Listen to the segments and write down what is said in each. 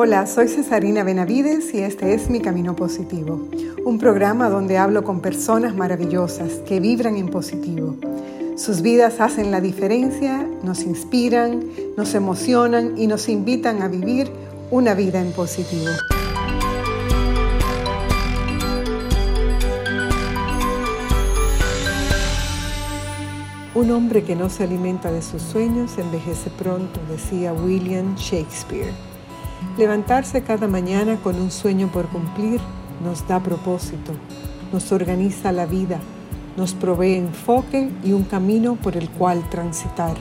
Hola, soy Cesarina Benavides y este es Mi Camino Positivo, un programa donde hablo con personas maravillosas que vibran en positivo. Sus vidas hacen la diferencia, nos inspiran, nos emocionan y nos invitan a vivir una vida en positivo. Un hombre que no se alimenta de sus sueños envejece pronto, decía William Shakespeare. Levantarse cada mañana con un sueño por cumplir nos da propósito, nos organiza la vida, nos provee enfoque y un camino por el cual transitar.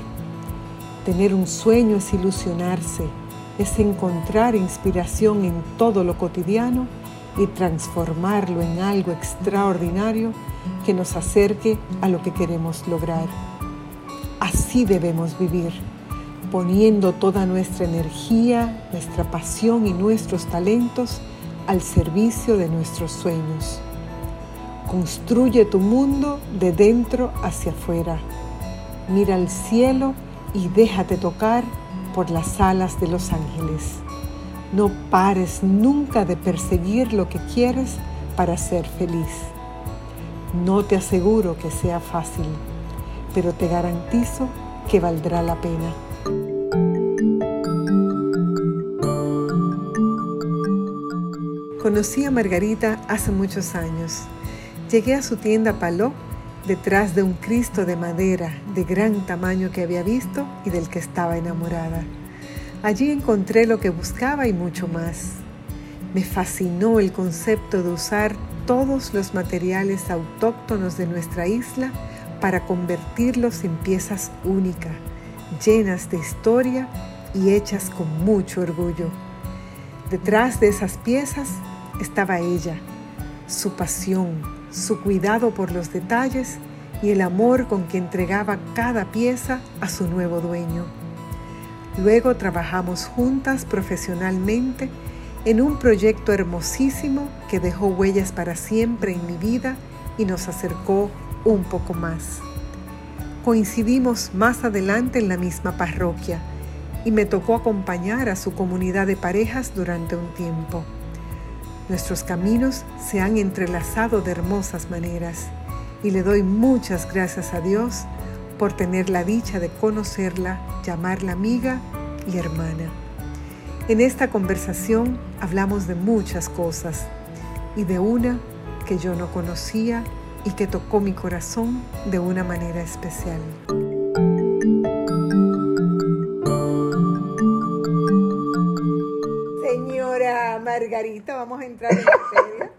Tener un sueño es ilusionarse, es encontrar inspiración en todo lo cotidiano y transformarlo en algo extraordinario que nos acerque a lo que queremos lograr. Así debemos vivir poniendo toda nuestra energía, nuestra pasión y nuestros talentos al servicio de nuestros sueños. Construye tu mundo de dentro hacia afuera. Mira al cielo y déjate tocar por las alas de los ángeles. No pares nunca de perseguir lo que quieres para ser feliz. No te aseguro que sea fácil, pero te garantizo que valdrá la pena. Conocí a Margarita hace muchos años. Llegué a su tienda Paló detrás de un Cristo de madera de gran tamaño que había visto y del que estaba enamorada. Allí encontré lo que buscaba y mucho más. Me fascinó el concepto de usar todos los materiales autóctonos de nuestra isla para convertirlos en piezas únicas, llenas de historia y hechas con mucho orgullo. Detrás de esas piezas estaba ella, su pasión, su cuidado por los detalles y el amor con que entregaba cada pieza a su nuevo dueño. Luego trabajamos juntas profesionalmente en un proyecto hermosísimo que dejó huellas para siempre en mi vida y nos acercó un poco más. Coincidimos más adelante en la misma parroquia y me tocó acompañar a su comunidad de parejas durante un tiempo. Nuestros caminos se han entrelazado de hermosas maneras y le doy muchas gracias a Dios por tener la dicha de conocerla, llamarla amiga y hermana. En esta conversación hablamos de muchas cosas y de una que yo no conocía y que tocó mi corazón de una manera especial. Margarita, vamos a entrar en materia.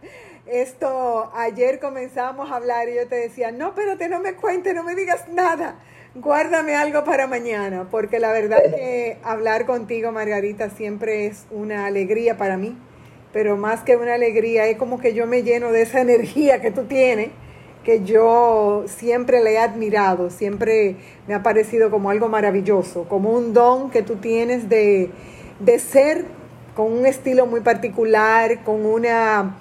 Esto, ayer comenzamos a hablar y yo te decía, no, pero te no me cuentes, no me digas nada, guárdame algo para mañana, porque la verdad que hablar contigo, Margarita, siempre es una alegría para mí, pero más que una alegría, es como que yo me lleno de esa energía que tú tienes, que yo siempre le he admirado, siempre me ha parecido como algo maravilloso, como un don que tú tienes de, de ser con un estilo muy particular, con una,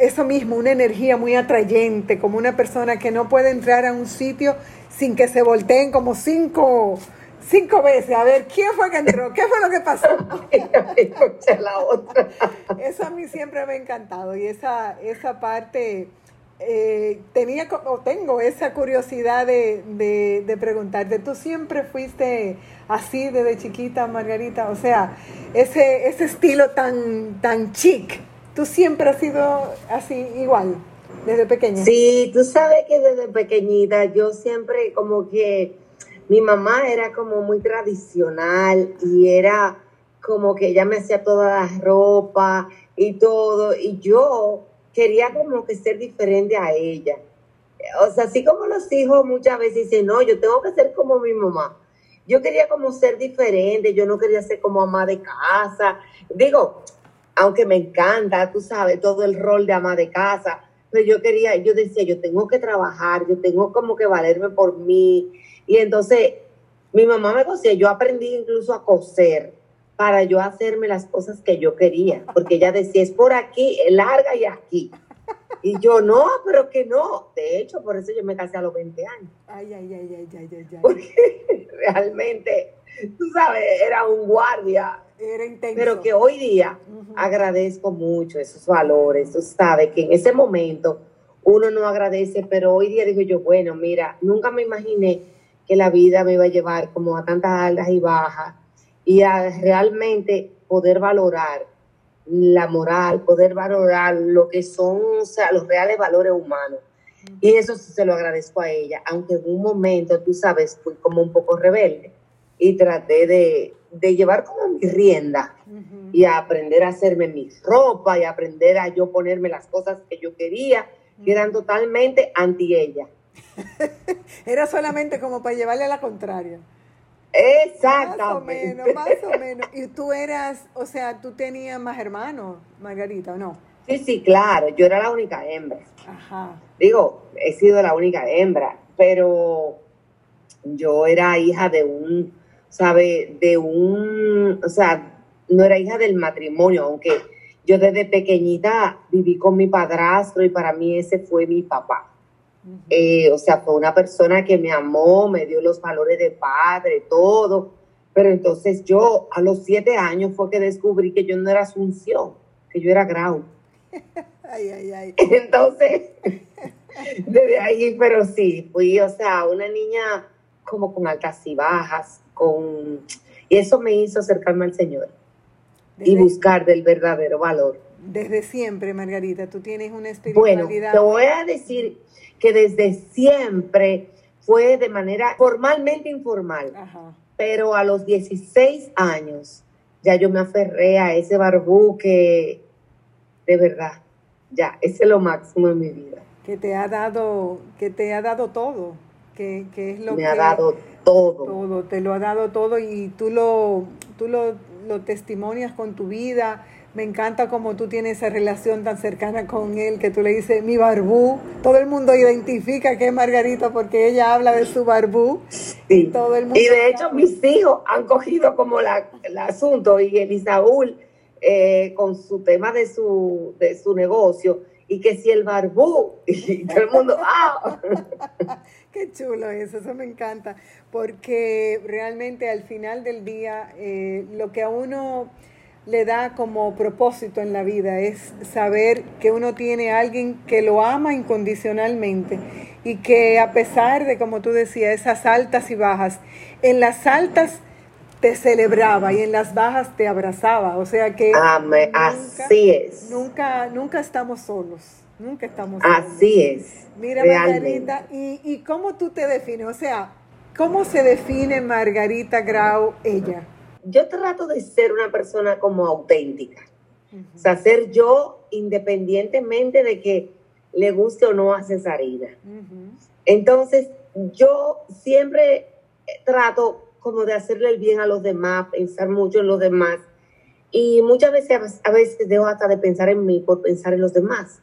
eso mismo, una energía muy atrayente, como una persona que no puede entrar a un sitio sin que se volteen como cinco, cinco veces. A ver, ¿quién fue que entró? ¿Qué fue lo que pasó? la otra. Eso a mí siempre me ha encantado y esa, esa parte eh, tenía o tengo esa curiosidad de, de, preguntarte, ¿tú siempre fuiste así desde chiquita, Margarita? O sea, ese, ese estilo tan, tan chic, ¿tú siempre has sido así igual, desde pequeña? Sí, tú sabes que desde pequeñita yo siempre como que mi mamá era como muy tradicional y era como que ella me hacía toda la ropa y todo, y yo quería como que ser diferente a ella. O sea, así como los hijos muchas veces dicen, no, yo tengo que ser como mi mamá. Yo quería como ser diferente, yo no quería ser como ama de casa. Digo, aunque me encanta, tú sabes, todo el rol de ama de casa, pero yo quería, yo decía, yo tengo que trabajar, yo tengo como que valerme por mí. Y entonces mi mamá me cosía, yo aprendí incluso a coser para yo hacerme las cosas que yo quería, porque ella decía, es por aquí, es larga y aquí. Y yo, no, pero que no. De hecho, por eso yo me casé a los 20 años. Ay, ay, ay, ay, ay, ay. Porque realmente tú sabes, era un guardia. Era intenso. Pero que hoy día agradezco mucho esos valores. Tú sabes que en ese momento uno no agradece, pero hoy día digo yo, bueno, mira, nunca me imaginé que la vida me iba a llevar como a tantas altas y bajas y a realmente poder valorar la moral, poder valorar lo que son o sea, los reales valores humanos. Y eso se lo agradezco a ella, aunque en un momento, tú sabes, fui como un poco rebelde y traté de, de llevar como mi rienda y a aprender a hacerme mi ropa y aprender a yo ponerme las cosas que yo quería, que eran totalmente anti ella. Era solamente como para llevarle a la contraria. Exactamente. Más o menos, más o menos. Y tú eras, o sea, tú tenías más hermanos, Margarita, ¿o no? Sí, sí, claro, yo era la única hembra. Ajá. Digo, he sido la única hembra, pero yo era hija de un, ¿sabe? De un, o sea, no era hija del matrimonio, aunque yo desde pequeñita viví con mi padrastro y para mí ese fue mi papá. Eh, o sea, fue una persona que me amó, me dio los valores de padre, todo. Pero entonces yo a los siete años fue que descubrí que yo no era Asunción, que yo era Grau. ay, ay, ay. Entonces, desde ahí, pero sí, fui, o sea, una niña como con altas y bajas, con... Y eso me hizo acercarme al Señor y buscar del verdadero valor. Desde siempre, Margarita, tú tienes una espiritualidad. Bueno, te voy a decir que desde siempre fue de manera formalmente informal, pero a los 16 años ya yo me aferré a ese barbú que de verdad, ya, ese es lo máximo en mi vida. Que te ha dado, que te ha dado todo, que, es lo me que... Me ha dado todo. Todo, te lo ha dado todo y tú lo, tú lo, lo testimonias con tu vida, me encanta como tú tienes esa relación tan cercana con él, que tú le dices mi barbú. Todo el mundo identifica que es Margarita porque ella habla de su barbú. Y, todo el mundo y de hecho mis hijos han cogido como la, el asunto y Elisaúl eh, con su tema de su, de su negocio y que si el barbú y todo el mundo ¡ah! Qué chulo eso, eso me encanta, porque realmente al final del día eh, lo que a uno le da como propósito en la vida es saber que uno tiene a alguien que lo ama incondicionalmente y que a pesar de, como tú decías, esas altas y bajas, en las altas te celebraba y en las bajas te abrazaba. O sea que... Amén. así es. Nunca, nunca estamos solos. Nunca estamos solos. Así es. Mira, Margarita, ¿y, ¿y cómo tú te defines? O sea, ¿cómo se define Margarita Grau ella? Yo trato de ser una persona como auténtica. O sea, ser yo independientemente de que le guste o no a Cesarina. Entonces, yo siempre trato como de hacerle el bien a los demás, pensar mucho en los demás. Y muchas veces, a veces dejo hasta de pensar en mí por pensar en los demás.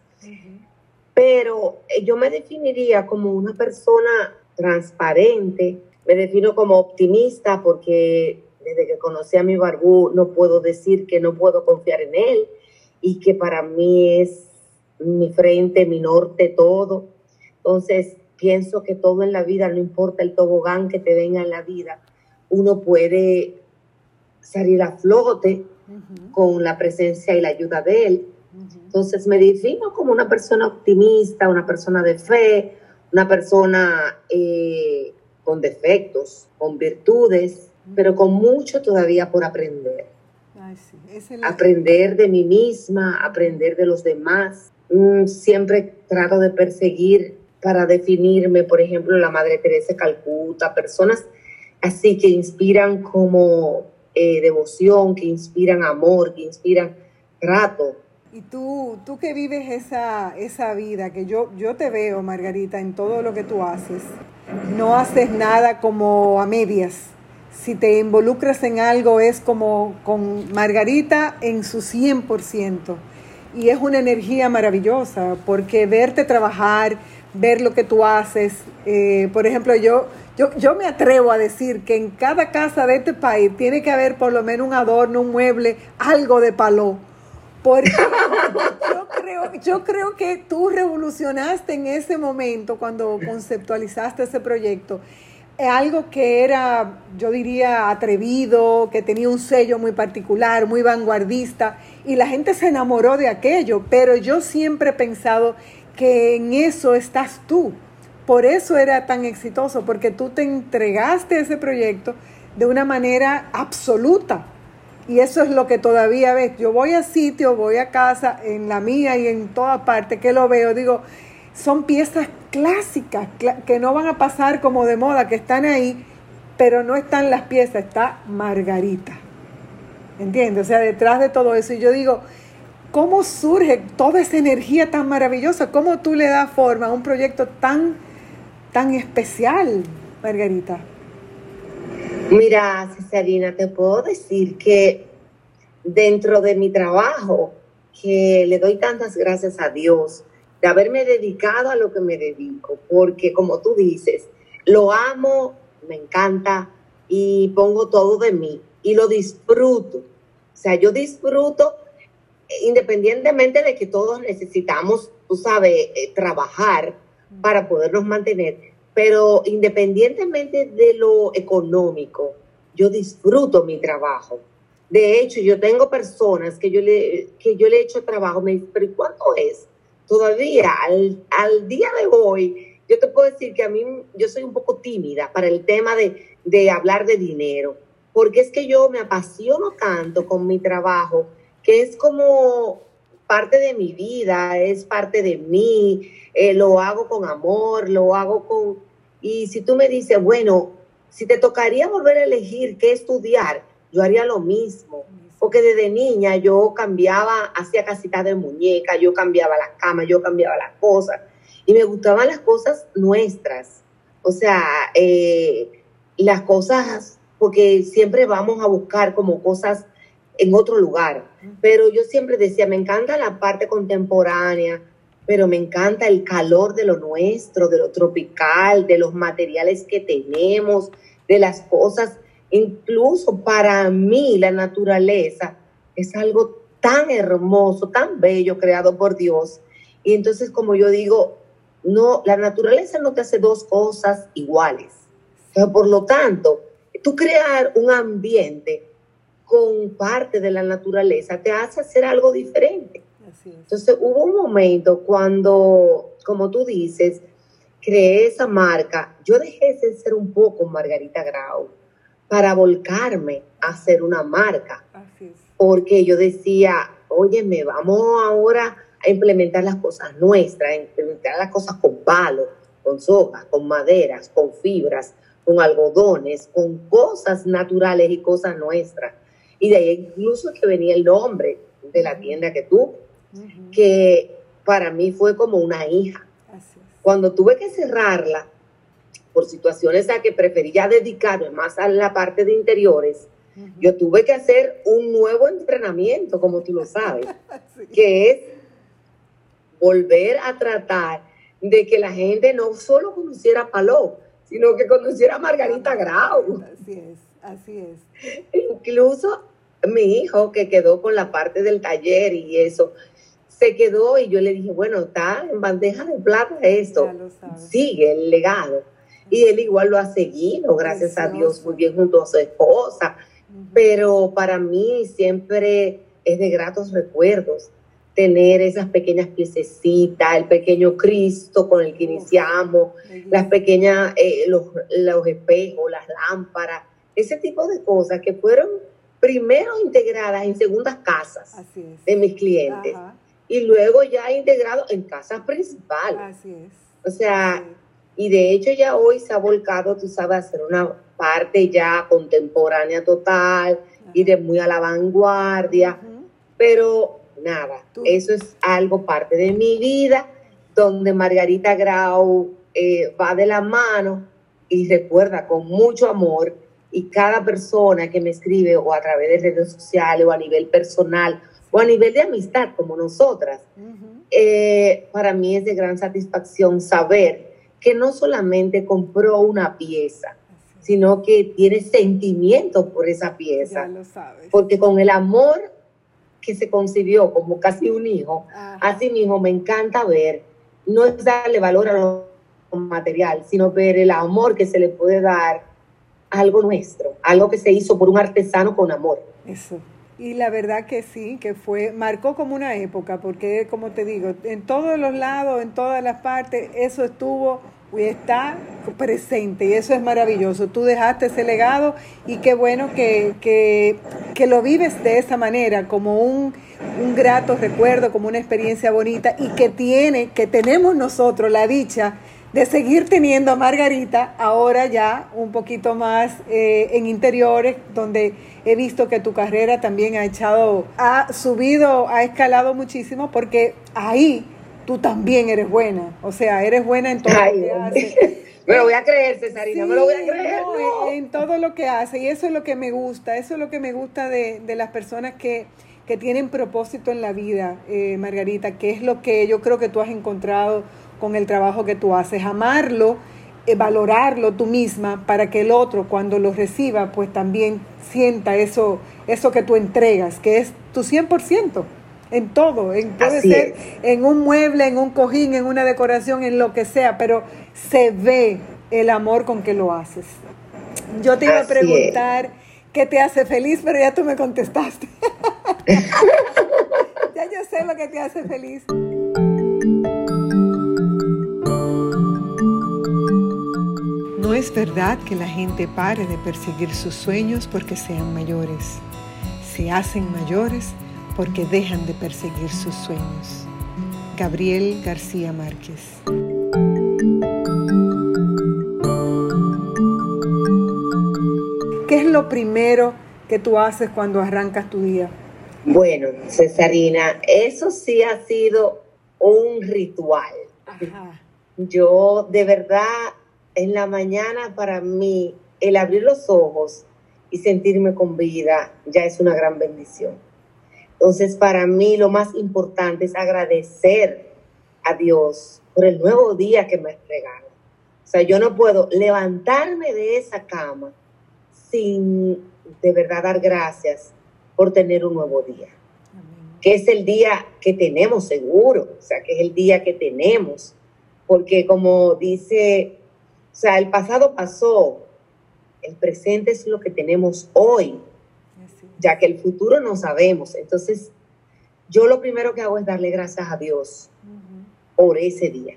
Pero eh, yo me definiría como una persona transparente, me defino como optimista porque desde que conocí a mi barbú, no puedo decir que no puedo confiar en él y que para mí es mi frente, mi norte, todo. Entonces, pienso que todo en la vida, no importa el tobogán que te venga en la vida, uno puede salir a flote con la presencia y la ayuda de él. Entonces, me defino como una persona optimista, una persona de fe, una persona eh, con defectos, con virtudes, pero con mucho todavía por aprender. Aprender de mí misma, aprender de los demás. Mm, siempre trato de perseguir para definirme, por ejemplo, la Madre Teresa Calcuta, personas así que inspiran como eh, devoción, que inspiran amor, que inspiran trato. Y tú, tú que vives esa, esa vida, que yo, yo te veo, Margarita, en todo lo que tú haces, no haces nada como a medias si te involucras en algo es como con Margarita en su 100%. Y es una energía maravillosa porque verte trabajar, ver lo que tú haces, eh, por ejemplo, yo, yo, yo me atrevo a decir que en cada casa de este país tiene que haber por lo menos un adorno, un mueble, algo de palo. Porque yo creo, yo creo que tú revolucionaste en ese momento cuando conceptualizaste ese proyecto algo que era, yo diría, atrevido, que tenía un sello muy particular, muy vanguardista, y la gente se enamoró de aquello, pero yo siempre he pensado que en eso estás tú. Por eso era tan exitoso, porque tú te entregaste ese proyecto de una manera absoluta. Y eso es lo que todavía ves. Yo voy a sitio, voy a casa, en la mía y en toda parte que lo veo, digo, son piezas clásicas que no van a pasar como de moda, que están ahí, pero no están las piezas, está Margarita. ¿Entiendes? O sea, detrás de todo eso. Y yo digo, ¿cómo surge toda esa energía tan maravillosa? ¿Cómo tú le das forma a un proyecto tan, tan especial, Margarita? Mira, Cesarina, te puedo decir que dentro de mi trabajo, que le doy tantas gracias a Dios, de haberme dedicado a lo que me dedico, porque como tú dices, lo amo, me encanta y pongo todo de mí y lo disfruto. O sea, yo disfruto independientemente de que todos necesitamos, tú sabes, eh, trabajar para podernos mantener, pero independientemente de lo económico, yo disfruto mi trabajo. De hecho, yo tengo personas que yo le, que yo le he hecho trabajo, me dicen, pero ¿y cuánto es? Todavía al, día de hoy, yo te puedo decir que a mí yo soy un poco tímida para el tema de, de hablar de dinero, porque es que yo me apasiono tanto con mi trabajo, que es como parte de mi vida, es parte de mí, eh, lo hago con amor, lo hago con... Y si tú me dices, bueno, si te tocaría volver a elegir qué estudiar, yo haría lo mismo porque desde niña yo cambiaba, hacía casitas de muñeca, yo cambiaba las camas, yo cambiaba las cosas, y me gustaban las cosas nuestras, o sea, eh, las cosas, porque siempre vamos a buscar como cosas en otro lugar, pero yo siempre decía, me encanta la parte contemporánea, pero me encanta el calor de lo nuestro, de lo tropical, de los materiales que tenemos, de las cosas Incluso para mí la naturaleza es algo tan hermoso, tan bello creado por Dios. Y entonces, como yo digo, no, la naturaleza no te hace dos cosas iguales. por lo tanto, tú crear un ambiente con parte de la naturaleza te hace hacer algo diferente. Entonces hubo un momento cuando, como tú dices, creé esa marca, yo dejé de ser un poco Margarita Grau para volcarme a hacer una marca. Porque yo decía, oye, me vamos ahora a implementar las cosas nuestras, a implementar las cosas con palos, con sojas, con maderas, con fibras, con algodones, con cosas naturales y cosas nuestras. Y de ahí incluso que venía el nombre de la tienda que tuve, que para mí fue como una hija. Cuando tuve que cerrarla, por situaciones a que prefería dedicarme más a la parte de interiores, yo tuve que hacer un nuevo entrenamiento, como tú lo sabes, que es volver a tratar de que la gente no solo conociera a Paló, sino que conociera a Margarita Grau. Así es, así es. Incluso mi hijo que quedó con la parte del taller y eso, se quedó y yo le dije, bueno, está en bandeja de plata esto, sigue el legado y él igual lo ha seguido, gracias a Dios, muy bien junto a su esposa. Pero para mí siempre es de gratos recuerdos tener esas pequeñas piececitas, el pequeño Cristo con el que iniciamos, las pequeñas, eh, los, los espejos, las lámparas, ese tipo de cosas que fueron primero integradas en segundas casas de mis clientes y luego ya integrados en casas principales. Así es. O sea, y de hecho ya hoy se ha volcado, tú sabes, a hacer una parte ya contemporánea total y de muy a la vanguardia. Pero nada, eso es algo parte de mi vida, donde Margarita Grau eh, va de la mano y recuerda con mucho amor. Y cada persona que me escribe o a través de redes sociales o a nivel personal o a nivel de amistad como nosotras, eh, para mí es de gran satisfacción saber que no solamente compró una pieza, sino que tiene sentimiento por esa pieza. Porque con el amor que se concibió como casi un hijo, así mismo me encanta ver, no es darle valor a lo material, sino ver el amor que se le puede dar a algo nuestro, algo que se hizo por un artesano con amor. Eso. Y la verdad que sí, que fue, marcó como una época, porque como te digo, en todos los lados, en todas las partes, eso estuvo y está presente y eso es maravilloso. Tú dejaste ese legado y qué bueno que, que, que lo vives de esa manera, como un, un, grato recuerdo, como una experiencia bonita y que tiene, que tenemos nosotros la dicha de seguir teniendo a Margarita ahora ya un poquito más eh, en interiores, donde he visto que tu carrera también ha echado, ha subido, ha escalado muchísimo, porque ahí tú también eres buena. O sea, eres buena en todo lo que haces. Me lo voy a creer, Cesarina, me lo voy a creer. En todo lo que hace. Y eso es lo que me gusta. Eso es lo que me gusta de, de las personas que, que, tienen propósito en la vida, eh, Margarita, que es lo que yo creo que tú has encontrado con el trabajo que tú haces. Amarlo, valorarlo tú misma para que el otro cuando lo reciba, pues también sienta eso, eso que tú entregas, que es tu 100% en todo, en, puede ser en un mueble, en un cojín, en una decoración, en lo que sea, pero se ve el amor con que lo haces. Yo te iba a preguntar qué te hace feliz, pero ya tú me contestaste. ya yo sé lo que te hace feliz. Es verdad que la gente pare de perseguir sus sueños porque sean mayores. Se hacen mayores porque dejan de perseguir sus sueños. Gabriel García Márquez. ¿Qué es lo primero que tú haces cuando arrancas tu día? Bueno, Cesarina, eso sí ha sido un ritual. Yo de verdad, en la mañana para mí, el abrir los ojos y sentirme con vida ya es una gran bendición. Entonces, para mí lo más importante es agradecer a Dios por el nuevo día que me regala. O sea, yo no puedo levantarme de esa cama sin de verdad dar gracias por tener un nuevo día. Que es el día que tenemos seguro, o sea, que es el día que tenemos. Porque como dice, sea, el pasado pasó, el presente es lo que tenemos hoy ya que el futuro no sabemos. Entonces, yo lo primero que hago es darle gracias a Dios por ese día.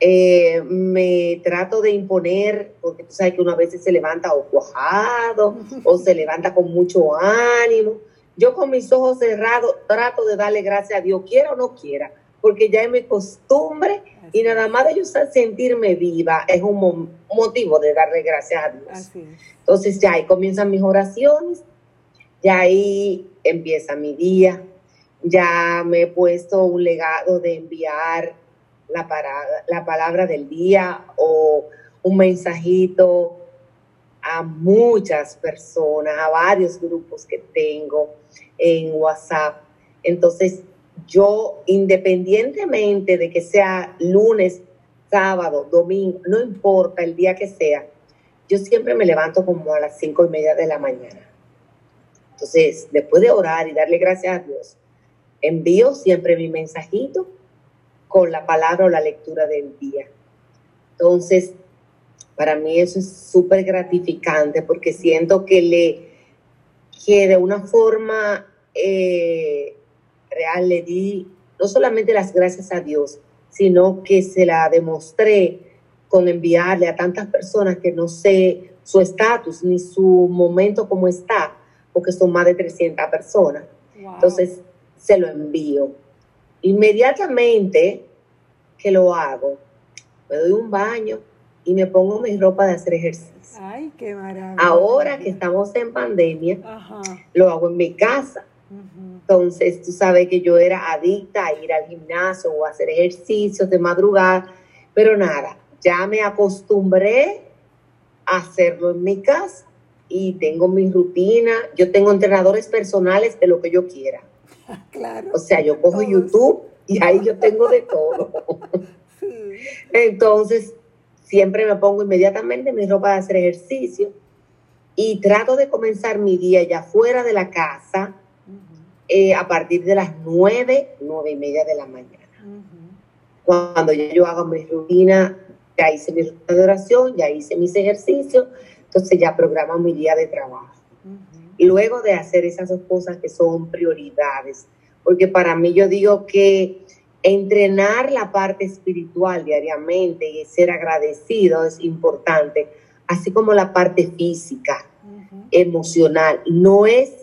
Eh, me trato de imponer, porque tú sabes que uno a veces se levanta o cuajado o se levanta con mucho ánimo. Yo con mis ojos cerrados trato de darle gracias a Dios, quiera o no quiera, porque ya es mi costumbre y nada más de yo sentirme viva es un motivo de darle gracias a Dios. Entonces ya ahí comienzan mis oraciones ya ahí empieza mi día. Ya me he puesto un legado de enviar la, la palabra del día o un mensajito a muchas personas, a varios grupos que tengo en WhatsApp. Entonces, yo, independientemente de que sea lunes, sábado, domingo, no importa el día que sea, yo siempre me levanto como a las cinco y media de la mañana. Entonces, después de orar y darle gracias a Dios, envío siempre mi mensajito con la palabra o la lectura del día. Entonces, para mí eso es súper gratificante porque siento que le, que de una forma eh, real le di no solamente las gracias a Dios, sino que se la demostré con enviarle a tantas personas que no sé su estatus ni su momento como está, porque son más de 300 personas. Entonces, se lo envío. Inmediatamente que lo hago, me doy un baño y me pongo mi ropa de hacer ejercicio. Ay, qué maravilla. Ahora que estamos en pandemia, lo hago en mi casa. Entonces, tú sabes que yo era adicta a ir al gimnasio o a hacer ejercicios de madrugada, pero nada, ya me acostumbré a hacerlo en mi casa y tengo mi rutina. Yo tengo entrenadores personales de lo que yo quiera. Claro. O sea, yo cojo YouTube y ahí yo tengo de todo. Entonces, siempre me pongo inmediatamente mi ropa de hacer ejercicio y trato de comenzar mi día ya fuera de la casa eh, a partir de las nueve, nueve y media de la mañana. Cuando yo, yo hago mi rutina ya hice mi oración, ya hice mis ejercicios, entonces ya programo mi día de trabajo. Luego de hacer esas dos cosas que son prioridades, porque para mí yo digo que entrenar la parte espiritual diariamente y ser agradecido es importante, así como la parte física, emocional. No es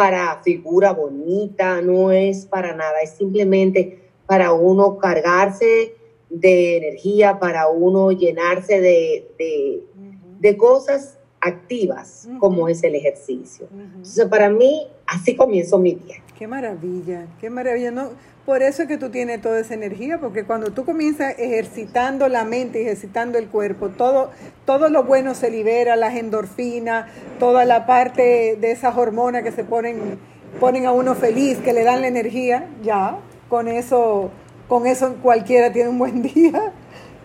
para figura bonita, no es para nada, es simplemente para uno cargarse de energía, para uno llenarse de, de, cosas activas, como es el ejercicio. Entonces, para mí, así comienzo mi día. Qué maravilla, qué maravilla. No, por eso es que tú tienes toda esa energía, porque cuando tú comienzas ejercitando la mente, ejercitando el cuerpo, todo, todo lo bueno se libera, las endorfinas, toda la parte de esas hormonas que se ponen, ponen a uno feliz, que le dan la energía, ya, con eso, con eso cualquiera tiene un buen día.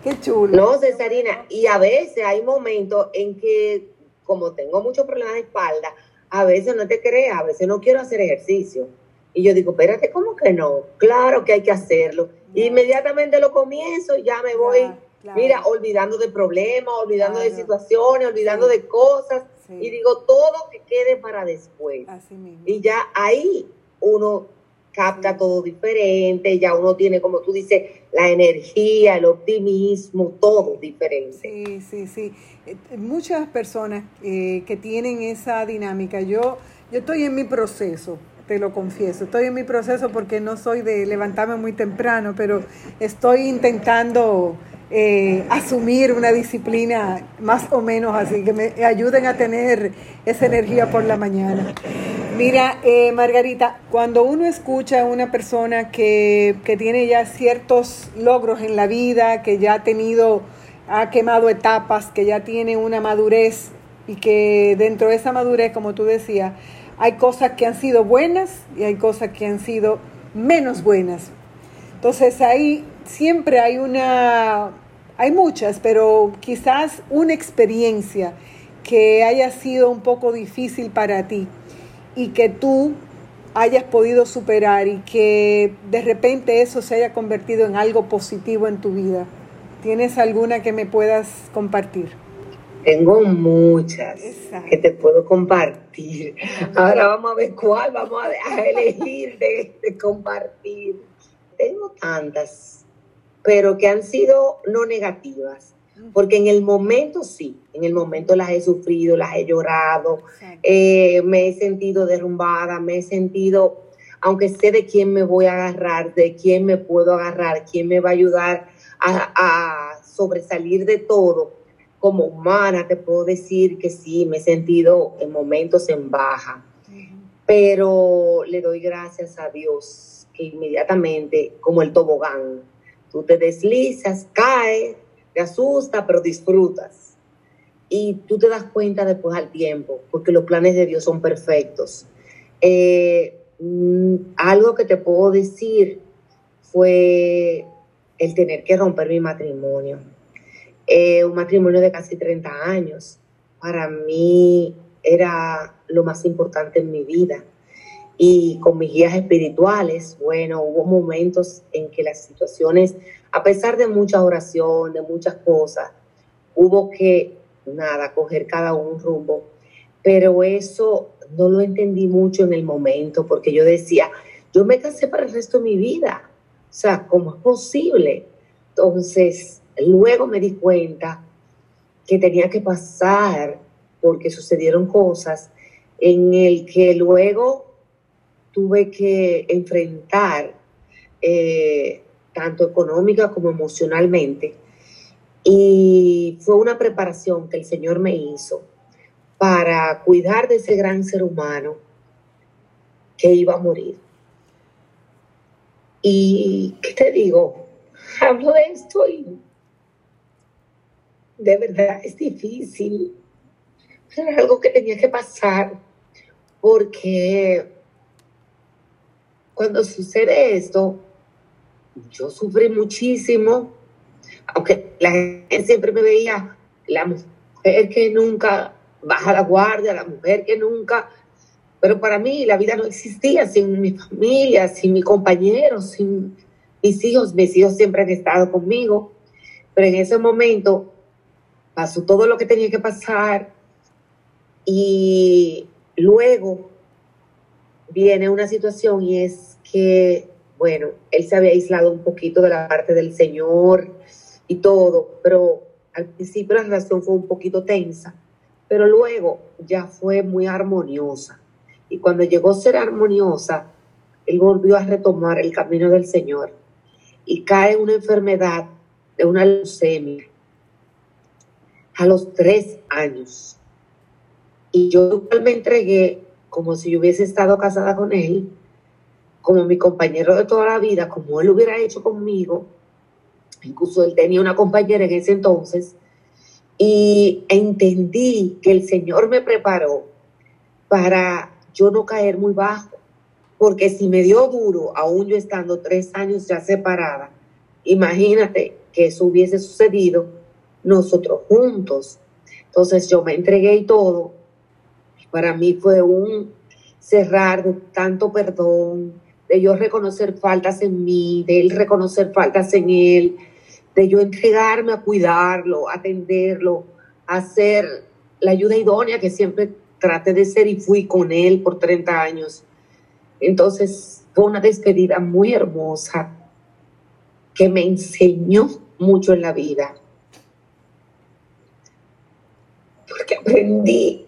Qué chulo. No, Cesarina, y a veces hay momentos en que, como tengo muchos problemas de espalda, a veces no te creas, a veces no quiero hacer ejercicio y yo digo, espérate, ¿cómo que no? Claro que hay que hacerlo. Inmediatamente lo comienzo y ya me voy, mira, olvidando de problemas, olvidando de situaciones, olvidando de cosas. Y digo, todo que quede para después. Y ya ahí uno capta todo diferente, ya uno tiene, como tú dices, la energía, el optimismo, todo diferente. Sí, sí, sí. Eh, muchas personas eh, que tienen esa dinámica, yo, yo estoy en mi proceso, te lo confieso. Estoy en mi proceso porque no soy de levantarme muy temprano, pero estoy intentando eh, asumir una disciplina más o menos así, que me ayuden a tener esa energía por la mañana. Mira, eh, Margarita, cuando uno escucha a una persona que, que tiene ya ciertos logros en la vida, que ya ha tenido, ha quemado etapas, que ya tiene una madurez y que dentro de esa madurez, como tú decías, hay cosas que han sido buenas y hay cosas que han sido menos buenas. Entonces ahí siempre hay una, hay muchas, pero quizás una experiencia que haya sido un poco difícil para ti y que tú hayas podido superar y que de repente eso se haya convertido en algo positivo en tu vida. ¿Tienes alguna que me puedas compartir? Tengo muchas que te puedo compartir. Ahora vamos a ver cuál vamos a elegir de, compartir. Tengo tantas, pero que han sido no negativas. Porque en el momento sí, en el momento las he sufrido, las he llorado, eh, me he sentido derrumbada, me he sentido, aunque sé de quién me voy a agarrar, de quién me puedo agarrar, quién me va a ayudar a, a sobresalir de todo, como humana te puedo decir que sí, me he sentido en momentos en baja, pero le doy gracias a Dios que inmediatamente, como el tobogán, tú te deslizas, caes, te asusta, pero disfrutas. Y tú te das cuenta después al tiempo, porque los planes de Dios son perfectos. Eh, mm, algo que te puedo decir fue el tener que romper mi matrimonio eh, un matrimonio de casi 30 años. Para mí era lo más importante en mi vida. Y con mis guías espirituales, bueno, hubo momentos en que las situaciones, a pesar de mucha oración, de muchas cosas, hubo que, nada, coger cada un rumbo. Pero eso no lo entendí mucho en el momento, porque yo decía, yo me casé para el resto de mi vida. O sea, ¿cómo es posible? Entonces, Luego me di cuenta que tenía que pasar porque sucedieron cosas en el que luego tuve que enfrentar eh, tanto económica como emocionalmente. Y fue una preparación que el Señor me hizo para cuidar de ese gran ser humano que iba a morir. Y, ¿qué te digo? Hablo de esto y de verdad es difícil. Era algo que tenía que pasar porque cuando sucede esto, yo sufrí muchísimo, aunque la gente siempre me veía la mujer que nunca baja la guardia, la mujer que nunca, pero para mí la vida no existía sin mi familia, sin mi compañero, sin mis hijos, mis hijos siempre han estado conmigo Pero en ese momento pasó todo lo que tenía que pasar y luego viene una situación y es que, bueno, él se había aislado un poquito de la parte del Señor y todo, pero al principio la relación fue un poquito tensa, pero luego ya fue muy armoniosa. Y cuando llegó a ser armoniosa, él volvió a retomar el camino del Señor y cae una enfermedad de una leucemia a los tres años. Y yo me entregué como si yo hubiese estado casada con él, como mi compañero de toda la vida, como él hubiera hecho conmigo. Incluso él tenía una compañera en ese entonces. Y entendí que el Señor me preparó para yo no caer muy bajo. Porque si me dio duro, aún yo estando tres años ya separada, imagínate que eso hubiese sucedido nosotros juntos. Entonces yo me entregué y todo. Para mí fue un cerrar de tanto perdón, de yo reconocer faltas en mí, de él reconocer faltas en él, de yo entregarme a cuidarlo, atenderlo, a hacer la ayuda idónea que siempre traté de ser y fui con él por 30 años. Entonces fue una despedida muy hermosa que me enseñó mucho en la vida. Porque aprendí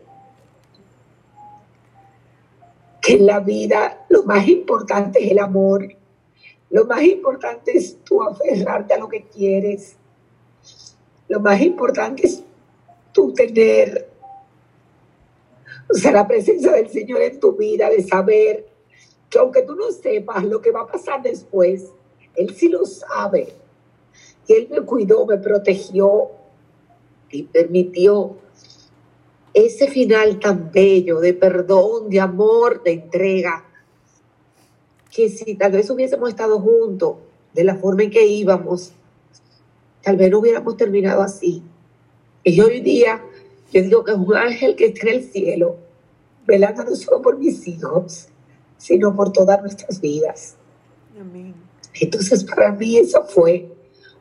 que en la vida lo más importante es el amor. Lo más importante es tú aferrarte a lo que quieres. Lo más importante es tú tener, o sea, la presencia del Señor en tu vida, de saber que aunque tú no sepas lo que va a pasar después, Él sí lo sabe. Y Él me cuidó, me protegió y permitió ese final tan bello de perdón, de amor, de entrega, que si tal vez hubiésemos estado juntos de la forma en que íbamos, tal vez no hubiéramos terminado así. Y hoy día, yo digo que es un ángel que está en el cielo, velando no solo por mis hijos, sino por todas nuestras vidas. Entonces, para mí eso fue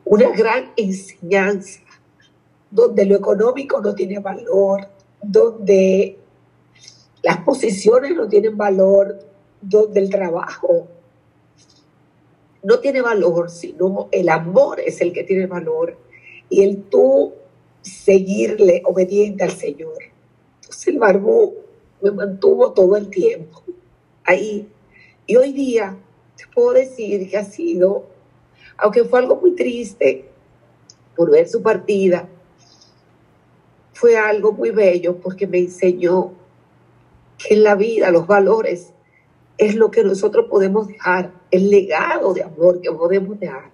una gran enseñanza, donde lo económico no tiene valor, donde las posiciones no tienen valor, donde el trabajo no tiene valor, sino el amor es el que tiene valor y el tú seguirle obediente al Señor. Entonces el barbú me mantuvo todo el tiempo ahí. Y hoy día te puedo decir que ha sido, aunque fue algo muy triste por ver su partida, fue algo muy bello porque me enseñó que en la vida los valores es lo que nosotros podemos dejar, el legado de amor que podemos dejar.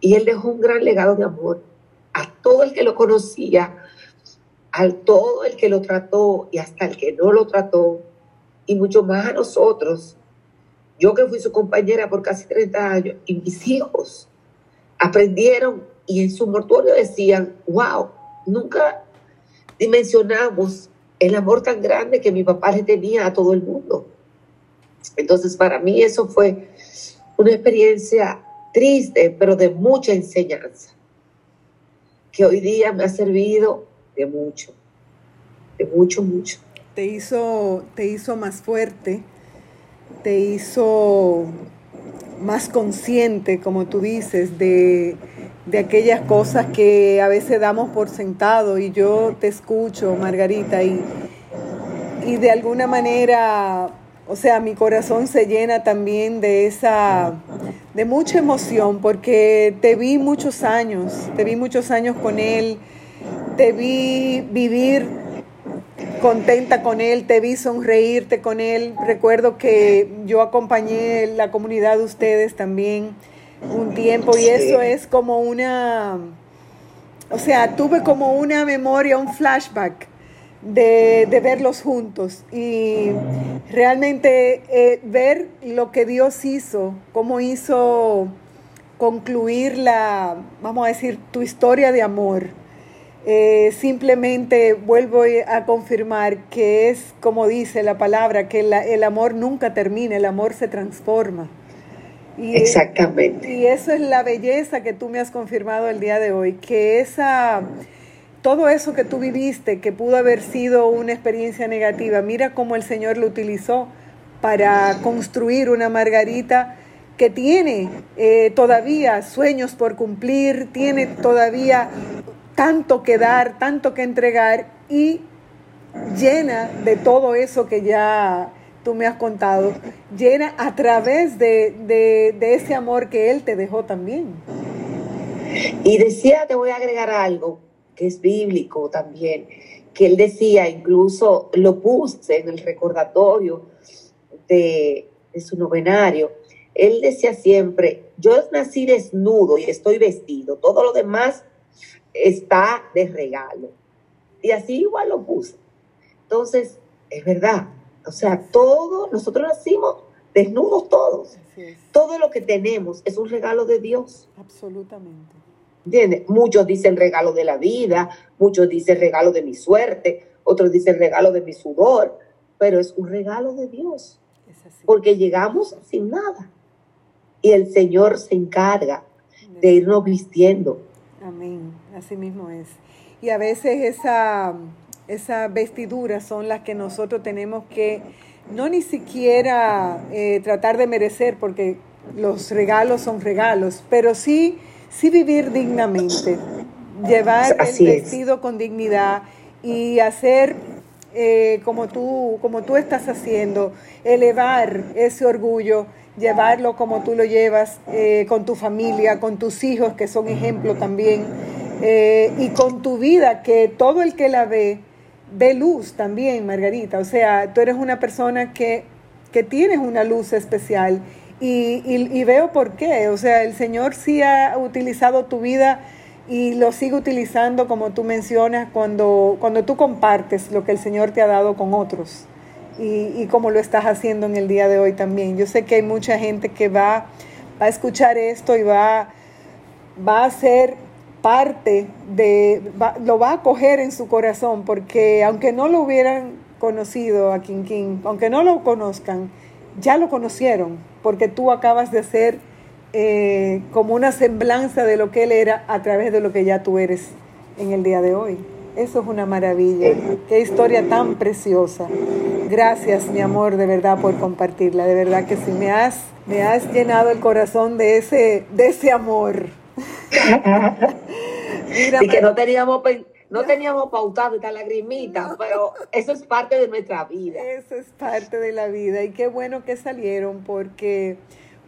Y él dejó un gran legado de amor a todo el que lo conocía, a todo el que lo trató y hasta el que no lo trató y mucho más a nosotros. Yo que fui su compañera por casi 30 años y mis hijos aprendieron y en su mortuorio decían, wow, nunca dimensionamos el amor tan grande que mi papá le tenía a todo el mundo. Entonces para mí eso fue una experiencia triste, pero de mucha enseñanza, que hoy día me ha servido de mucho, de mucho, mucho te hizo, te hizo más fuerte, te hizo más consciente, como tú dices, de, aquellas cosas que a veces damos por sentado y yo te escucho, Margarita, y, y de alguna manera, o sea, mi corazón se llena también de esa, de mucha emoción, porque te vi muchos años, te vi muchos años con él, te vi vivir contenta con él, te vi sonreírte con él. Recuerdo que yo acompañé la comunidad de ustedes también un tiempo y eso es como una, o sea, tuve como una memoria, un flashback de, verlos juntos y realmente eh, ver lo que Dios hizo, cómo hizo concluir la, vamos a decir, tu historia de amor eh, simplemente vuelvo a confirmar que es como dice la palabra, que el amor nunca termina, el amor se transforma. Y, Exactamente. Y eso es la belleza que tú me has confirmado el día de hoy, que esa todo eso que tú viviste, que pudo haber sido una experiencia negativa, mira cómo el Señor lo utilizó para construir una Margarita que tiene eh, todavía sueños por cumplir, tiene todavía tanto que dar, tanto que entregar y llena de todo eso que ya tú me has contado, llena a través de, de ese amor que Él te dejó también. Y decía, te voy a agregar algo, que es bíblico también, que él decía, incluso lo puse en el recordatorio de, su novenario, él decía siempre, yo nací desnudo y estoy vestido, todo lo demás está de regalo. Y así igual lo puse. Entonces, es verdad, o sea, todo, nosotros nacimos desnudos todos. Todo lo que tenemos es un regalo de Dios. Absolutamente. Muchos dicen regalo de la vida, muchos dicen regalo de mi suerte, otros dicen regalo de mi sudor, pero es un regalo de Dios. Porque llegamos sin nada. Y el Señor se encarga de irnos vistiendo. Amén, así mismo es. Y a veces esa, esas vestiduras son las que nosotros tenemos que no ni siquiera eh, tratar de merecer, porque los regalos son regalos, pero sí sí vivir dignamente, llevar el vestido con dignidad y hacer eh, como, tú, como tú estás haciendo, elevar ese orgullo, llevarlo como tú lo llevas eh, con tu familia, con tus hijos, que son ejemplo también, y con tu vida, que todo el que la ve, ve luz también, Margarita. O sea, tú eres una persona que, que tienes una luz especial y, veo por qué. O sea, el Señor sí ha utilizado tu vida y lo sigue utilizando, como tú mencionas, cuando, cuando tú compartes lo que el Señor te ha dado con otros. Y, y como lo estás haciendo en el día de hoy también. Yo sé que hay mucha gente que va, a escuchar esto y va, va a ser parte de, lo va a coger en su corazón, porque aunque no lo hubieran conocido a King, aunque no lo conozcan, ya lo conocieron, porque tú acabas de ser eh, como una semblanza de lo que él era a través de lo que ya tú eres en el día de hoy. Eso es una maravilla. Qué historia tan preciosa. Gracias, mi amor, de verdad por compartirla. De verdad que sí me has, me has llenado el corazón de ese, de ese amor. y que no teníamos no teníamos pautado esta lagrimita, pero eso es parte de nuestra vida. Eso es parte de la vida y qué bueno que salieron porque,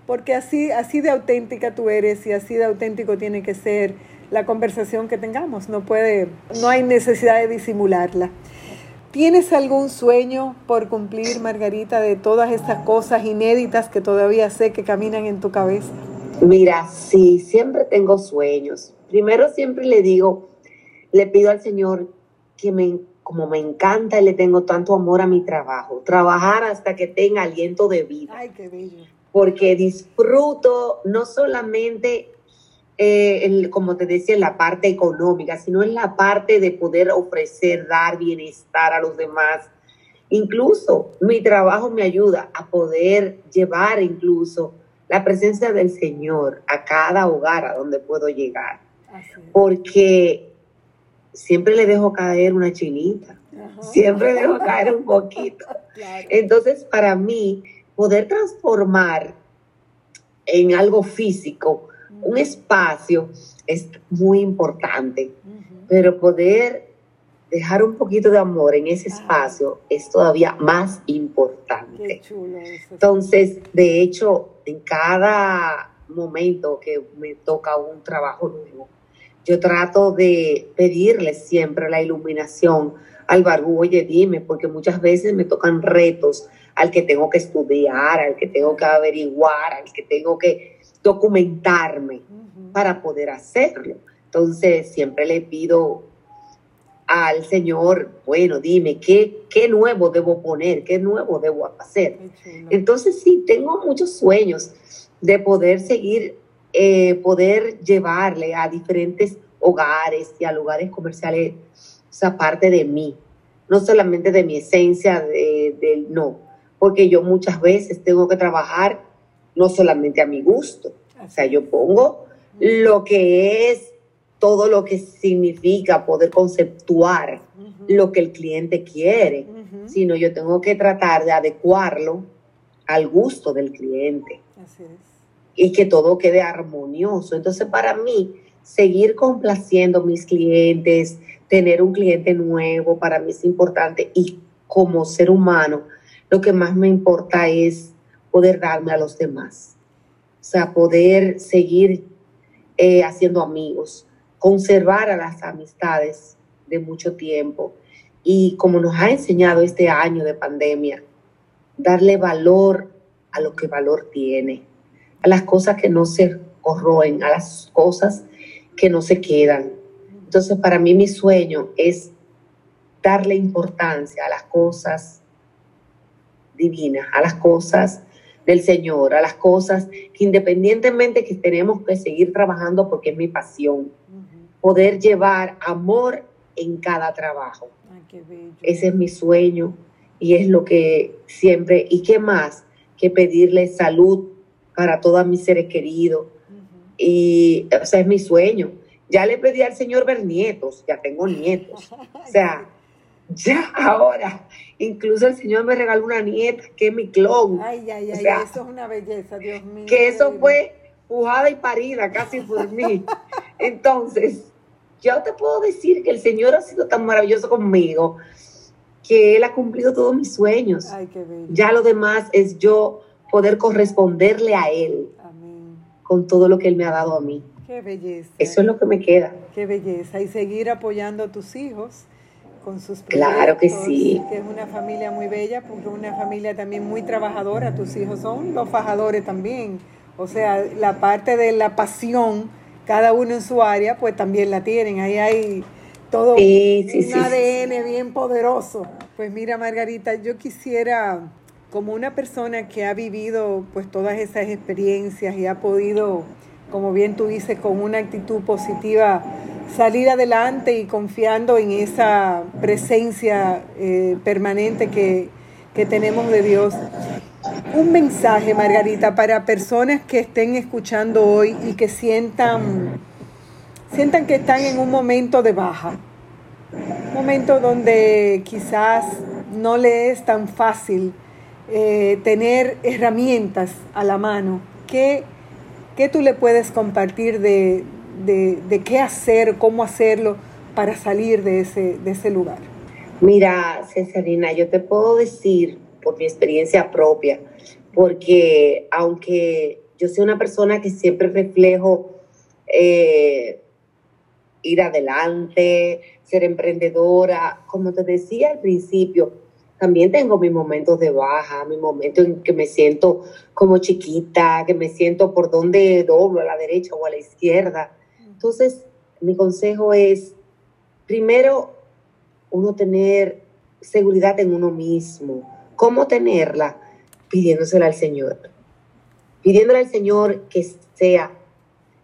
porque así, así de auténtica tú eres y así de auténtico tiene que ser la conversación que tengamos. No puede, no hay necesidad de disimularla. ¿Tienes algún sueño por cumplir, Margarita, de todas estas cosas inéditas que todavía sé que caminan en tu cabeza? Mira, sí, siempre tengo sueños. Primero siempre le digo, le pido al Señor que me, como me encanta y le tengo tanto amor a mi trabajo, trabajar hasta que tenga aliento de vida. Ay, qué bello. Porque disfruto no solamente, eh, como te decía, en la parte económica, sino en la parte de poder ofrecer, dar bienestar a los demás. Incluso mi trabajo me ayuda a poder llevar incluso la presencia del Señor a cada hogar a donde puedo llegar. Porque siempre le dejo caer una chinita, siempre dejo caer un poquito. Entonces, para mí, poder transformar en algo físico un espacio es muy importante, pero poder dejar un poquito de amor en ese espacio es todavía más importante. Entonces, de hecho, en cada momento que me toca un trabajo nuevo, yo trato de pedirle siempre la iluminación al barbú, oye, dime, porque muchas veces me tocan retos al que tengo que estudiar, al que tengo que averiguar, al que tengo que documentarme para poder hacerlo. Entonces, siempre le pido al Señor, bueno, dime, ¿qué, qué nuevo debo poner? ¿Qué nuevo debo hacer? Entonces, sí, tengo muchos sueños de poder seguir eh, poder llevarle a diferentes hogares y a lugares comerciales esa parte de mí, no solamente de mi esencia, del no, porque yo muchas veces tengo que trabajar no solamente a mi gusto. O sea, yo pongo lo que es todo lo que significa poder conceptuar lo que el cliente quiere, sino yo tengo que tratar de adecuarlo al gusto del cliente. Y que todo quede armonioso. Entonces, para mí, seguir complaciendo a mis clientes, tener un cliente nuevo, para mí es importante. Y como ser humano, lo que más me importa es poder darme a los demás. O sea, poder seguir eh, haciendo amigos, conservar a las amistades de mucho tiempo y como nos ha enseñado este año de pandemia, darle valor a lo que valor tiene, a las cosas que no se corroen, a las cosas que no se quedan. Entonces, para mí mi sueño es darle importancia a las cosas divinas, a las cosas del Señor, a las cosas que independientemente que tenemos que seguir trabajando porque es mi pasión, poder llevar amor en cada trabajo. Ese es mi sueño y es lo que siempre, ¿y qué más? Que pedirle salud para todos mis seres queridos. Y, o sea, es mi sueño. Ya le pedí al Señor ver nietos, ya tengo nietos. O sea, ya ahora, incluso el Señor me regaló una nieta que es mi clon. Ay, ay, ay, eso es una belleza, Dios mío. Que eso fue pujada y parida casi por mí. Entonces, yo te puedo decir que el Señor ha sido tan maravilloso conmigo que Él ha cumplido todos mis sueños. Ay, qué Ya lo demás es yo poder corresponderle a Él con todo lo que Él me ha dado a mí. Qué belleza. Eso es lo que me queda. Qué belleza. Y seguir apoyando a tus hijos con sus proyectos. Claro que sí. Que es una familia muy bella, porque es una familia también muy trabajadora. Tus hijos son los fajadores también. O sea, la parte de la pasión, cada uno en su área, pues también la tienen. Ahí hay todo un ADN bien poderoso. Pues mira, Margarita, yo quisiera, como una persona que ha vivido pues todas esas experiencias y ha podido, como bien tú dices, con una actitud positiva, salir adelante y confiando en esa presencia eh, permanente que, que tenemos de Dios. Un mensaje, Margarita, para personas que estén escuchando hoy y que sientan sientan que están en un momento de baja, un momento donde quizás no le es tan fácil eh, tener herramientas a la mano. ¿Qué, ¿Qué, tú le puedes compartir de, de, qué hacer, cómo hacerlo para salir de ese, de ese lugar? Mira, Cesarina, yo te puedo decir por mi experiencia propia, porque aunque yo soy una persona que siempre reflejo eh, ir adelante, ser emprendedora. Como te decía al principio, también tengo mis momentos de baja, mis momentos en que me siento como chiquita, que me siento por donde doblo, a la derecha o a la izquierda. Entonces, mi consejo es, primero, uno tener seguridad en uno mismo. ¿Cómo tenerla? Pidiéndosela al Señor. Pidiéndole al Señor que sea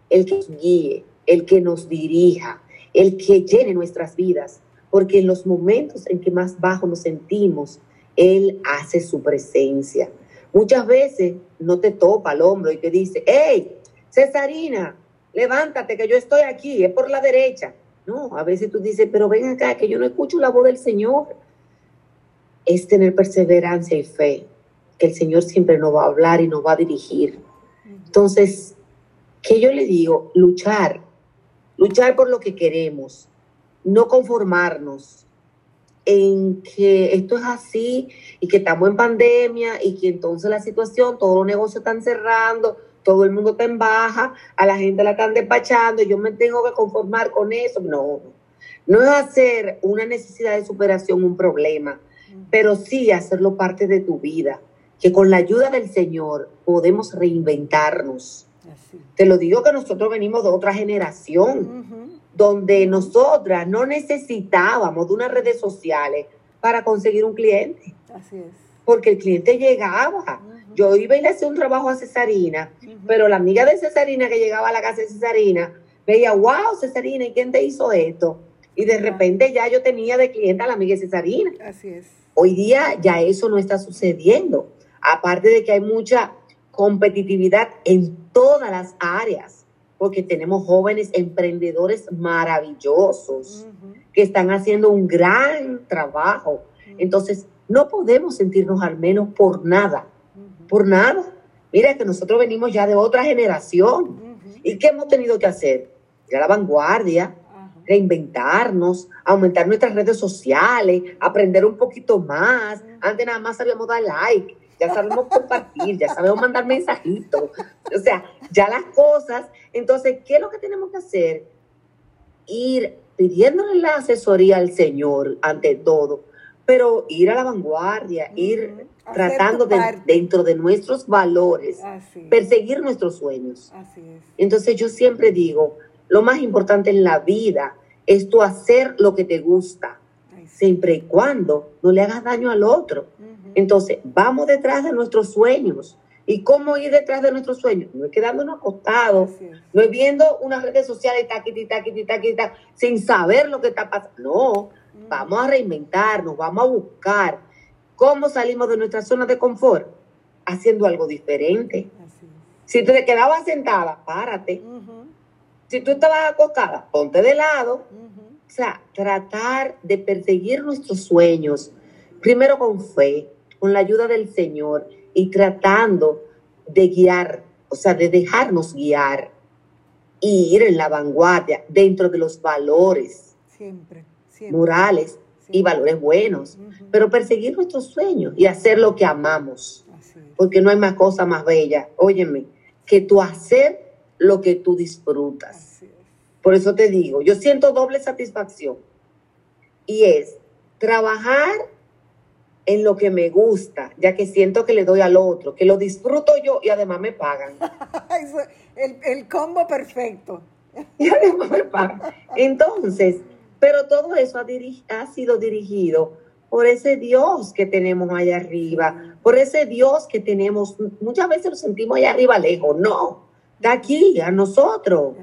el que guíe, el que nos dirija, el que llene nuestras vidas, porque en los momentos en que más bajo nos sentimos, Él hace su presencia. Muchas veces no te topa al hombro y te dice, hey, Cesarina, levántate que yo estoy aquí, es por la derecha. No, a veces tú dices, pero ven acá, que yo no escucho la voz del Señor. Es tener perseverancia y fe, que el Señor siempre nos va a hablar y nos va a dirigir. Entonces, ¿qué yo le digo? Luchar, luchar por lo que queremos, no conformarnos en que esto es así y que estamos en pandemia y que entonces la situación, todos los negocios están cerrando, todo el mundo está en baja, a la gente la están despachando, yo me tengo que conformar con eso. No, no es hacer una necesidad de superación un problema, pero sí hacerlo parte de tu vida, que con la ayuda del Señor podemos reinventarnos te lo digo que nosotros venimos de otra generación, donde nosotras no necesitábamos de unas redes sociales para conseguir un cliente. Así es. Porque el cliente llegaba. Yo iba y le hacía un trabajo a Cesarina, pero la amiga de Cesarina que llegaba a la casa de Cesarina veía, wow, Cesarina, ¿y quién te hizo esto? Y de repente ya yo tenía de cliente a la amiga de Cesarina. Así es. Hoy día ya eso no está sucediendo. Aparte de que hay mucha competitividad en todas las áreas, porque tenemos jóvenes emprendedores maravillosos que están haciendo un gran trabajo. Entonces, no podemos sentirnos al menos por nada, por nada. Mira que nosotros venimos ya de otra generación. ¿Y qué hemos tenido que hacer? Ya la vanguardia, reinventarnos, aumentar nuestras redes sociales, aprender un poquito más. Antes nada más sabíamos dar like, ya sabemos compartir, ya sabemos mandar mensajitos. O sea, ya las cosas. Entonces, ¿qué es lo que tenemos que hacer? Ir pidiéndole la asesoría al Señor ante todo, pero ir a la vanguardia, ir tratando de, dentro de nuestros valores, perseguir nuestros sueños. Entonces yo siempre digo, lo más importante en la vida es tú hacer lo que te gusta, siempre y cuando no le hagas daño al otro. Entonces, vamos detrás de nuestros sueños. ¿Y cómo ir detrás de nuestros sueños? No es quedándonos acostados, no es viendo unas redes sociales taquiti, taquiti, taquiti, sin saber lo que está pasando. No, vamos a reinventarnos, vamos a buscar cómo salimos de nuestra zona de confort haciendo algo diferente. Si te quedabas sentada, párate. Si tú estabas acostada, ponte de lado. O sea, tratar de perseguir nuestros sueños, primero con fe, con la ayuda del Señor y tratando de guiar, o sea, de dejarnos guiar y ir en la vanguardia dentro de los valores siempre, morales y valores buenos, pero perseguir nuestros sueños y hacer lo que amamos, porque no hay más cosa más bella, óyeme, que tú hacer lo que tú disfrutas. Por eso te digo, yo siento doble satisfacción y es trabajar en lo que me gusta, ya que siento que le doy al otro, que lo disfruto yo y además me pagan. el, el combo perfecto. Y además me pagan. Entonces, pero todo eso ha, ha sido dirigido por ese Dios que tenemos allá arriba, por ese Dios que tenemos, muchas veces lo sentimos allá arriba lejos, no, de aquí, a nosotros.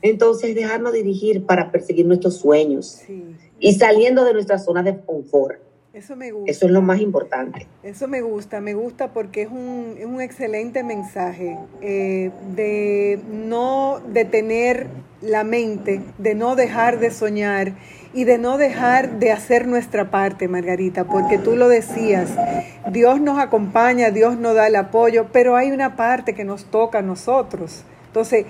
Entonces, dejarnos dirigir para perseguir nuestros sueños y saliendo de nuestra zona de confort. Eso me gusta. Eso es lo más importante. Eso me gusta, me gusta porque es un, es un excelente mensaje eh, de no detener la mente, de no dejar de soñar y de no dejar de hacer nuestra parte, Margarita, porque tú lo decías, Dios nos acompaña, Dios nos da el apoyo, pero hay una parte que nos toca a nosotros. Entonces,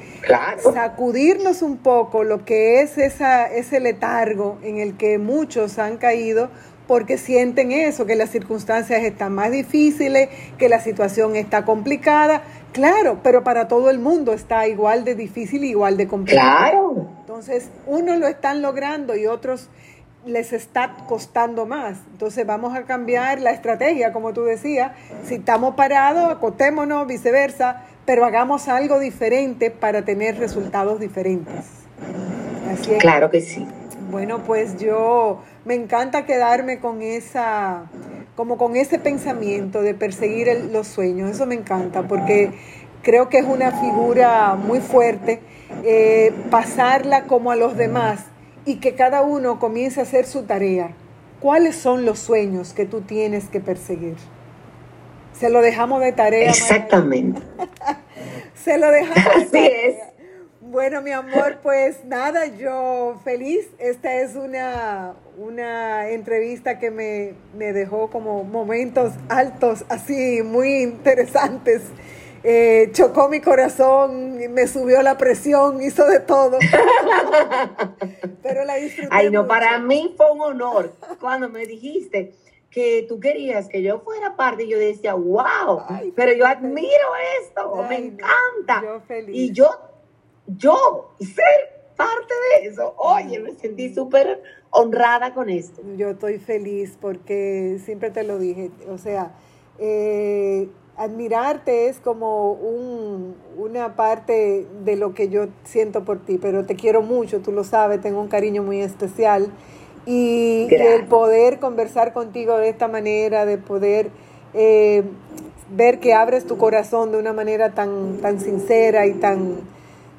sacudirnos un poco lo que es esa, ese letargo en el que muchos han caído porque sienten eso, que las circunstancias están más difíciles, que la situación está complicada. Claro, pero para todo el mundo está igual de difícil y igual de complicado. Claro. Entonces, unos lo están logrando y otros les está costando más. Entonces vamos a cambiar la estrategia, como tú decías. Si estamos parados, acostémonos, viceversa, pero hagamos algo diferente para tener resultados diferentes. Así es. Claro que sí. Bueno, pues yo me encanta quedarme con esa, como con ese pensamiento de perseguir los sueños. Eso me encanta porque creo que es una figura muy fuerte, eh, pasarla como a los demás y que cada uno comience a hacer su tarea. ¿Cuáles son los sueños que tú tienes que perseguir? Se lo dejamos de tarea. Exactamente. Se lo dejamos de tarea. Bueno, mi amor, pues nada, yo feliz. Esta es una, una entrevista que me, me dejó como momentos altos, así muy interesantes. Eh, chocó mi corazón, me subió la presión, hizo de todo. Pero la disfruté. Ay, no, para mí fue un honor cuando me dijiste que tú querías que yo fuera parte y yo decía, wow, pero yo admiro esto, me encanta. Yo feliz. Y yo yo ser parte de eso. Oye, me sentí súper honrada con esto. Yo estoy feliz porque siempre te lo dije, o sea, eh, admirarte es como un, una parte de lo que yo siento por ti, pero te quiero mucho, tú lo sabes, tengo un cariño muy especial. Y el poder conversar contigo de esta manera, de poder eh, ver que abres tu corazón de una manera tan, tan sincera y tan,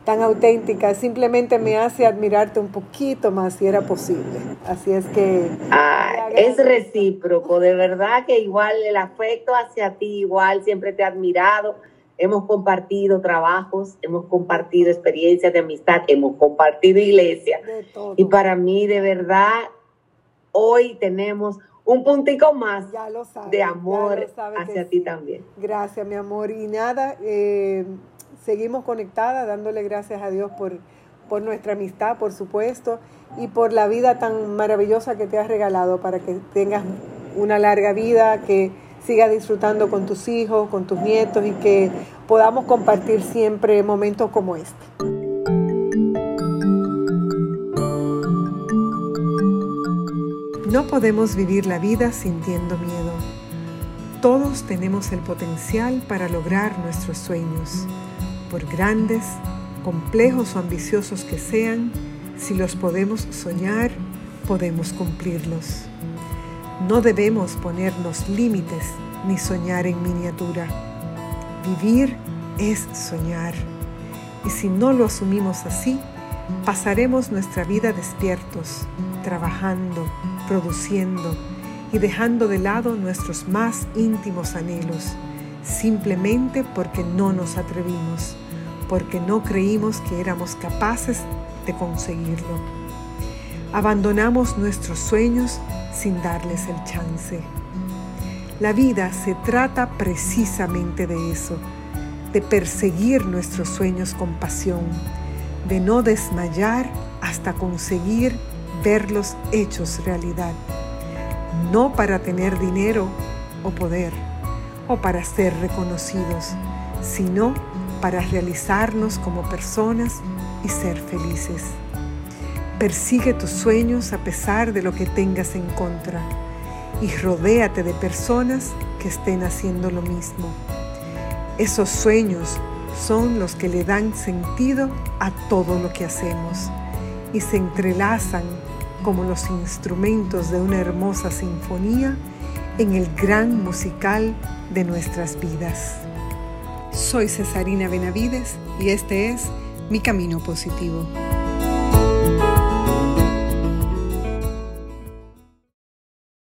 tan auténtica, simplemente me hace admirarte un poquito más si era posible. Así es que... Ah, es recíproco, de verdad que igual el afecto hacia ti, igual siempre te he admirado. hemos compartido trabajos, hemos compartido experiencias de amistad, hemos compartido iglesia. Y para mí, de verdad, hoy tenemos un puntico más de amor hacia ti también. Gracias, mi amor. Y nada, eh, seguimos conectadas, dándole gracias a Dios por, por nuestra amistad, por supuesto, y por la vida tan maravillosa que te has regalado para que tengas una larga vida, que sigas disfrutando con tus hijos, con tus nietos y que podamos compartir siempre momentos como este. No podemos vivir la vida sintiendo miedo. Todos tenemos el potencial para lograr nuestros sueños, por grandes, complejos o ambiciosos que sean, si los podemos soñar, podemos cumplirlos. No debemos ponernos límites ni soñar en miniatura. Vivir es soñar. Y si no lo asumimos así, pasaremos nuestra vida despiertos, trabajando, produciendo y dejando de lado nuestros más íntimos anhelos, simplemente porque no nos atrevimos, porque no creímos que éramos capaces de conseguirlo. Abandonamos nuestros sueños sin darles el chance. La vida se trata precisamente de eso, de perseguir nuestros sueños con pasión, de no desmayar hasta conseguir verlos hechos realidad, no para tener dinero o poder o para ser reconocidos, sino para realizarnos como personas y ser felices. Persigue tus sueños a pesar de lo que tengas en contra y rodéate de personas que estén haciendo lo mismo. Esos sueños son los que le dan sentido a todo lo que hacemos y se entrelazan como los instrumentos de una hermosa sinfonía en el gran musical de nuestras vidas. Soy Cesarina Benavides y este es Mi Camino Positivo.